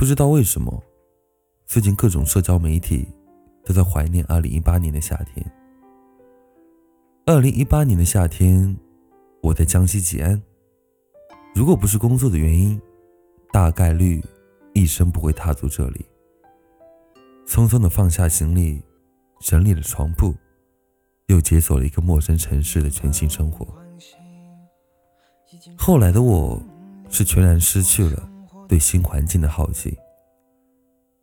不知道为什么，最近各种社交媒体都在怀念2018年的夏天。2018年的夏天，我在江西吉安。如果不是工作的原因，大概率一生不会踏足这里。匆匆的放下行李，整理了床铺，又解锁了一个陌生城市的全新生活。后来的我，是全然失去了对新环境的好奇。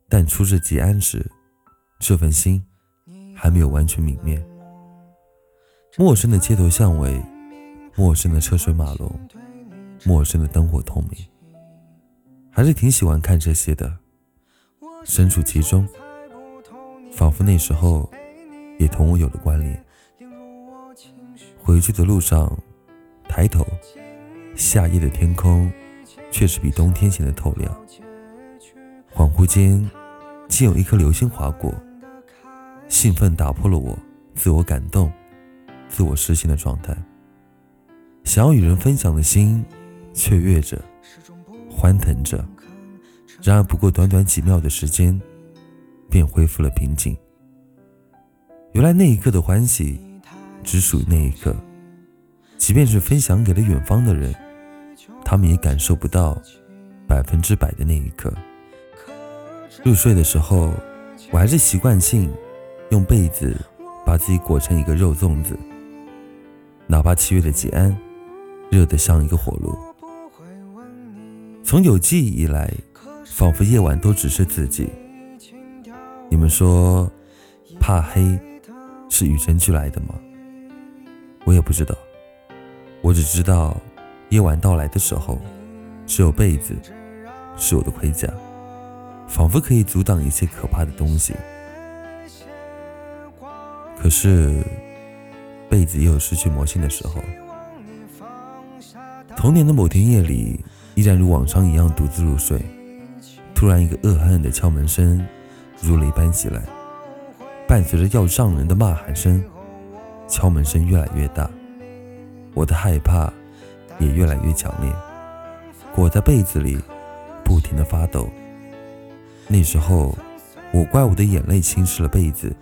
但出至吉安时，这份心还没有完全泯灭。陌生的街头巷尾，陌生的车水马龙，陌生的灯火通明，还是挺喜欢看这些的。身处其中。仿佛那时候也同我有了关联。回去的路上，抬头，夏夜的天空确实比冬天显得透亮。恍惚间，竟有一颗流星划过，兴奋打破了我自我感动、自我实现的状态。想要与人分享的心，雀跃着，欢腾着。然而，不过短短几秒的时间。便恢复了平静。原来那一刻的欢喜，只属于那一刻，即便是分享给了远方的人，他们也感受不到百分之百的那一刻。入睡的时候，我还是习惯性用被子把自己裹成一个肉粽子，哪怕七月的吉安热得像一个火炉。从有记忆以来，仿佛夜晚都只是自己。你们说，怕黑是与生俱来的吗？我也不知道，我只知道，夜晚到来的时候，只有被子是我的盔甲，仿佛可以阻挡一切可怕的东西。可是，被子也有失去魔性的时候。童年的某天夜里，依然如往常一样独自入睡，突然一个恶狠狠的敲门声。如雷般袭来，伴随着要上人的骂喊声，敲门声越来越大，我的害怕也越来越强烈，裹在被子里，不停的发抖。那时候，我怪我的眼泪侵蚀了被子，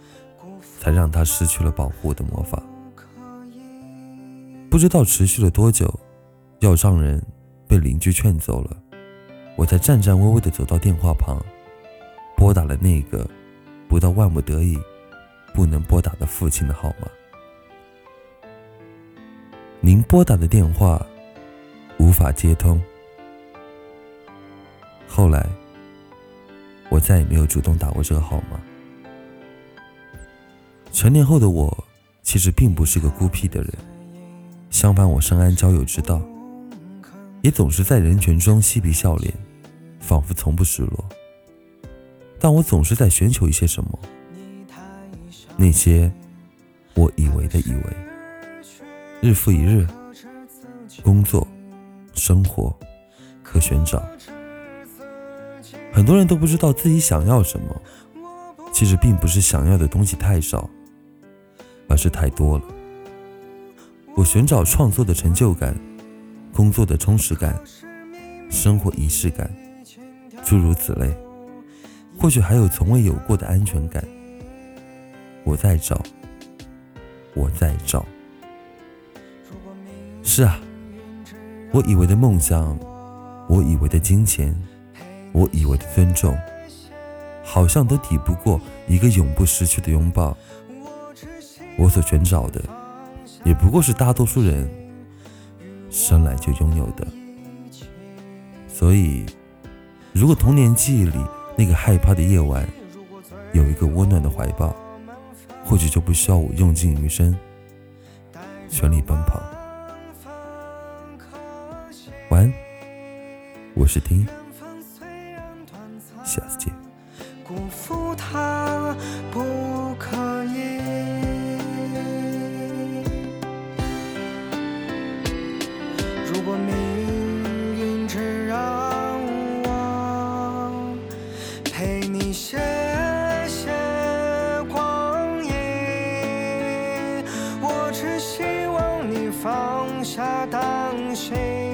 才让他失去了保护的魔法。不知道持续了多久，要上人被邻居劝走了，我才颤颤巍巍的走到电话旁。拨打了那个不到万不得已不能拨打的父亲的号码。您拨打的电话无法接通。后来，我再也没有主动打过这个号码。成年后的我，其实并不是个孤僻的人，相反，我深谙交友之道，也总是在人群中嬉皮笑脸，仿佛从不失落。但我总是在寻求一些什么，那些我以为的以为，日复一日，工作、生活和寻找。很多人都不知道自己想要什么，其实并不是想要的东西太少，而是太多了。我寻找创作的成就感，工作的充实感，生活仪式感，诸如此类。或许还有从未有过的安全感。我在找，我在找。是啊，我以为的梦想，我以为的金钱，我以为的尊重，好像都抵不过一个永不失去的拥抱。我所寻找的，也不过是大多数人生来就拥有的。所以，如果童年记忆里，那个害怕的夜晚，有一个温暖的怀抱，或许就不需要我用尽余生，全力奔跑。晚安，我是丁。下次见。辜负他不可以。如果命运只让我陪你写写光阴，我只希望你放下担心。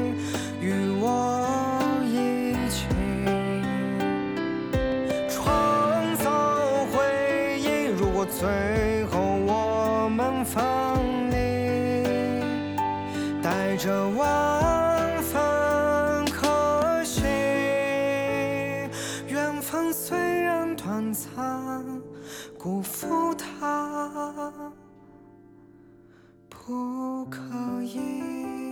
最后我们分离，带着万分可惜。缘分虽然短暂，辜负它不可以。